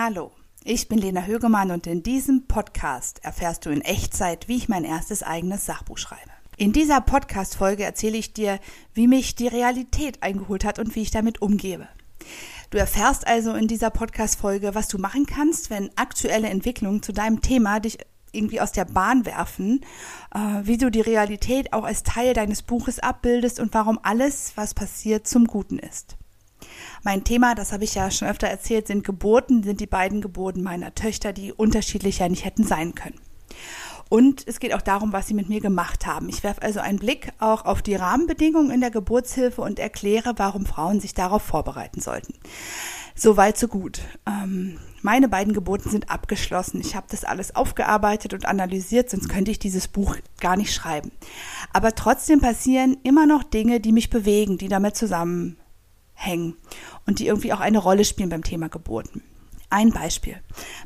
Hallo, ich bin Lena Högemann und in diesem Podcast erfährst du in Echtzeit, wie ich mein erstes eigenes Sachbuch schreibe. In dieser Podcast-Folge erzähle ich dir, wie mich die Realität eingeholt hat und wie ich damit umgehe. Du erfährst also in dieser Podcast-Folge, was du machen kannst, wenn aktuelle Entwicklungen zu deinem Thema dich irgendwie aus der Bahn werfen, äh, wie du die Realität auch als Teil deines Buches abbildest und warum alles, was passiert, zum Guten ist. Mein Thema, das habe ich ja schon öfter erzählt, sind Geburten, sind die beiden Geburten meiner Töchter, die unterschiedlicher nicht hätten sein können. Und es geht auch darum, was sie mit mir gemacht haben. Ich werfe also einen Blick auch auf die Rahmenbedingungen in der Geburtshilfe und erkläre, warum Frauen sich darauf vorbereiten sollten. Soweit, so gut. Ähm, meine beiden Geburten sind abgeschlossen. Ich habe das alles aufgearbeitet und analysiert, sonst könnte ich dieses Buch gar nicht schreiben. Aber trotzdem passieren immer noch Dinge, die mich bewegen, die damit zusammenhängen und die irgendwie auch eine Rolle spielen beim Thema Geburten. Ein Beispiel.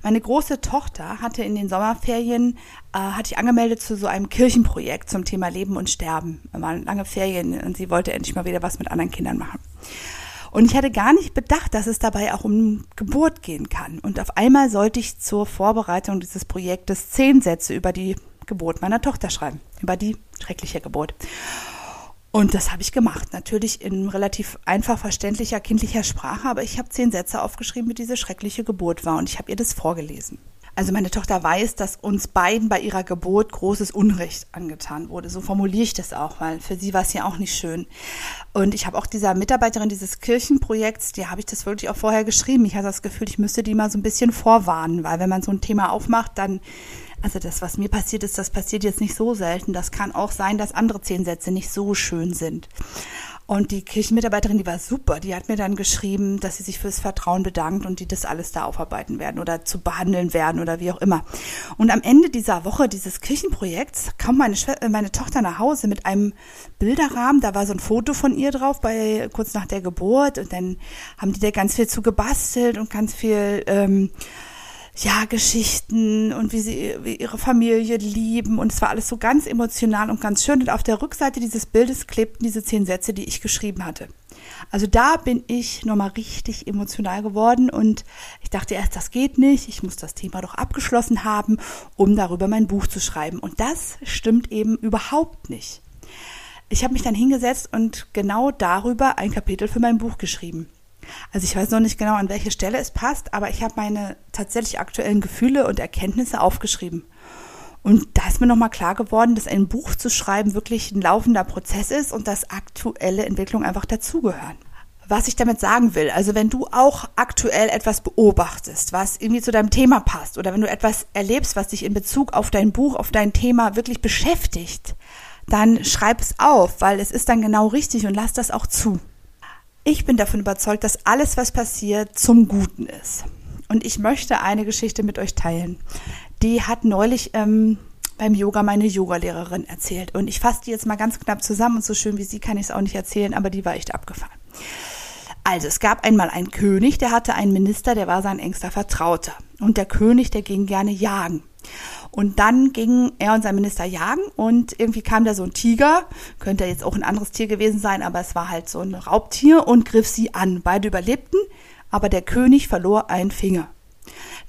Meine große Tochter hatte in den Sommerferien, äh, hatte ich angemeldet zu so einem Kirchenprojekt zum Thema Leben und Sterben. Wir waren lange Ferien und sie wollte endlich mal wieder was mit anderen Kindern machen. Und ich hatte gar nicht bedacht, dass es dabei auch um Geburt gehen kann. Und auf einmal sollte ich zur Vorbereitung dieses Projektes zehn Sätze über die Geburt meiner Tochter schreiben. Über die schreckliche Geburt. Und das habe ich gemacht. Natürlich in relativ einfach verständlicher kindlicher Sprache, aber ich habe zehn Sätze aufgeschrieben, wie diese schreckliche Geburt war und ich habe ihr das vorgelesen. Also meine Tochter weiß, dass uns beiden bei ihrer Geburt großes Unrecht angetan wurde. So formuliere ich das auch, weil für sie war es ja auch nicht schön. Und ich habe auch dieser Mitarbeiterin dieses Kirchenprojekts, die habe ich das wirklich auch vorher geschrieben. Ich hatte das Gefühl, ich müsste die mal so ein bisschen vorwarnen, weil wenn man so ein Thema aufmacht, dann also das, was mir passiert ist, das passiert jetzt nicht so selten. Das kann auch sein, dass andere zehn Sätze nicht so schön sind. Und die Kirchenmitarbeiterin, die war super, die hat mir dann geschrieben, dass sie sich fürs Vertrauen bedankt und die das alles da aufarbeiten werden oder zu behandeln werden oder wie auch immer. Und am Ende dieser Woche dieses Kirchenprojekts kam meine, Schwester, meine Tochter nach Hause mit einem Bilderrahmen, da war so ein Foto von ihr drauf, bei kurz nach der Geburt und dann haben die da ganz viel zu gebastelt und ganz viel ähm, ja, Geschichten und wie sie wie ihre Familie lieben. Und es war alles so ganz emotional und ganz schön. Und auf der Rückseite dieses Bildes klebten diese zehn Sätze, die ich geschrieben hatte. Also da bin ich nochmal richtig emotional geworden und ich dachte erst, das geht nicht, ich muss das Thema doch abgeschlossen haben, um darüber mein Buch zu schreiben. Und das stimmt eben überhaupt nicht. Ich habe mich dann hingesetzt und genau darüber ein Kapitel für mein Buch geschrieben. Also ich weiß noch nicht genau, an welche Stelle es passt, aber ich habe meine tatsächlich aktuellen Gefühle und Erkenntnisse aufgeschrieben. Und da ist mir nochmal klar geworden, dass ein Buch zu schreiben wirklich ein laufender Prozess ist und dass aktuelle Entwicklungen einfach dazugehören. Was ich damit sagen will, also wenn du auch aktuell etwas beobachtest, was irgendwie zu deinem Thema passt oder wenn du etwas erlebst, was dich in Bezug auf dein Buch, auf dein Thema wirklich beschäftigt, dann schreib es auf, weil es ist dann genau richtig und lass das auch zu. Ich bin davon überzeugt, dass alles, was passiert, zum Guten ist. Und ich möchte eine Geschichte mit euch teilen. Die hat neulich ähm, beim Yoga meine Yogalehrerin erzählt. Und ich fasse die jetzt mal ganz knapp zusammen und so schön wie sie kann ich es auch nicht erzählen, aber die war echt abgefahren. Also es gab einmal einen König, der hatte einen Minister, der war sein engster Vertrauter. Und der König, der ging gerne jagen. Und dann gingen er und sein Minister jagen und irgendwie kam da so ein Tiger, könnte jetzt auch ein anderes Tier gewesen sein, aber es war halt so ein Raubtier und griff sie an. Beide überlebten, aber der König verlor einen Finger.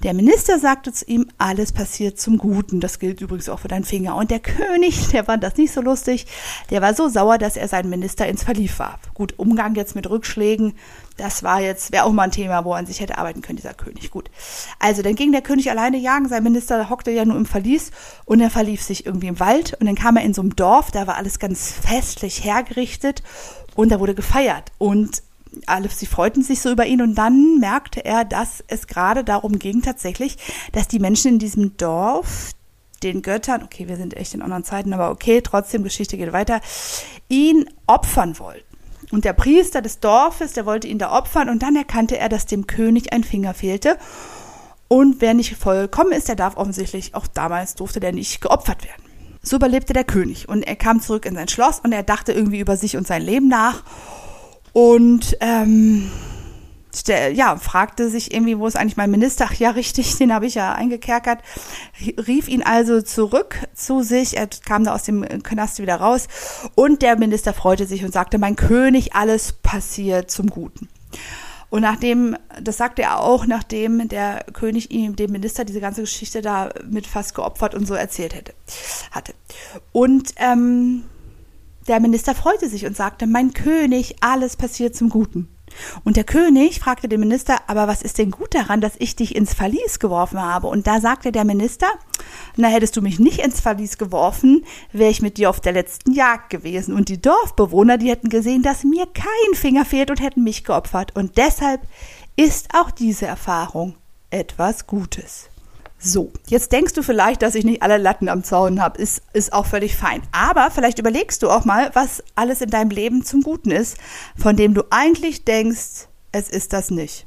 Der Minister sagte zu ihm, alles passiert zum Guten. Das gilt übrigens auch für deinen Finger. Und der König, der fand das nicht so lustig. Der war so sauer, dass er seinen Minister ins Verlief warf. Gut, Umgang jetzt mit Rückschlägen, das war jetzt, wäre auch mal ein Thema, wo er an sich hätte arbeiten können, dieser König. Gut. Also, dann ging der König alleine jagen. Sein Minister hockte ja nur im Verlies und er verlief sich irgendwie im Wald. Und dann kam er in so einem Dorf, da war alles ganz festlich hergerichtet und da wurde gefeiert. Und alle, sie freuten sich so über ihn und dann merkte er, dass es gerade darum ging tatsächlich, dass die Menschen in diesem Dorf den Göttern, okay, wir sind echt in anderen Zeiten, aber okay, trotzdem, Geschichte geht weiter, ihn opfern wollten. Und der Priester des Dorfes, der wollte ihn da opfern und dann erkannte er, dass dem König ein Finger fehlte. Und wer nicht vollkommen ist, der darf offensichtlich, auch damals durfte der nicht geopfert werden. So überlebte der König und er kam zurück in sein Schloss und er dachte irgendwie über sich und sein Leben nach und ähm, ja, fragte sich irgendwie, wo ist eigentlich mein Minister? Ach ja, richtig, den habe ich ja eingekerkert. Rief ihn also zurück zu sich. Er kam da aus dem Knast wieder raus. Und der Minister freute sich und sagte, mein König, alles passiert zum Guten. Und nachdem, das sagte er auch, nachdem der König ihm, dem Minister, diese ganze Geschichte da mit fast geopfert und so erzählt hätte, hatte. Und ähm, der Minister freute sich und sagte, mein König, alles passiert zum Guten. Und der König fragte den Minister, aber was ist denn gut daran, dass ich dich ins Verlies geworfen habe? Und da sagte der Minister, na hättest du mich nicht ins Verlies geworfen, wäre ich mit dir auf der letzten Jagd gewesen. Und die Dorfbewohner, die hätten gesehen, dass mir kein Finger fehlt und hätten mich geopfert. Und deshalb ist auch diese Erfahrung etwas Gutes. So, jetzt denkst du vielleicht, dass ich nicht alle Latten am Zaun habe. Ist, ist auch völlig fein. Aber vielleicht überlegst du auch mal, was alles in deinem Leben zum Guten ist, von dem du eigentlich denkst, es ist das nicht.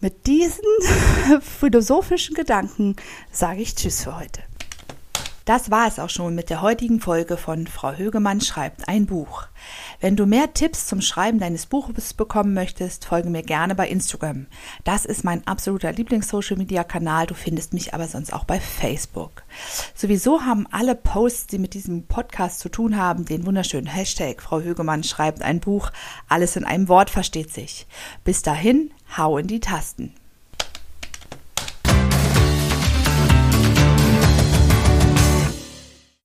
Mit diesen philosophischen Gedanken sage ich Tschüss für heute. Das war es auch schon mit der heutigen Folge von Frau Högemann schreibt ein Buch. Wenn du mehr Tipps zum Schreiben deines Buches bekommen möchtest, folge mir gerne bei Instagram. Das ist mein absoluter Lieblings-Social-Media-Kanal. Du findest mich aber sonst auch bei Facebook. Sowieso haben alle Posts, die mit diesem Podcast zu tun haben, den wunderschönen Hashtag Frau Högemann schreibt ein Buch. Alles in einem Wort versteht sich. Bis dahin, hau in die Tasten.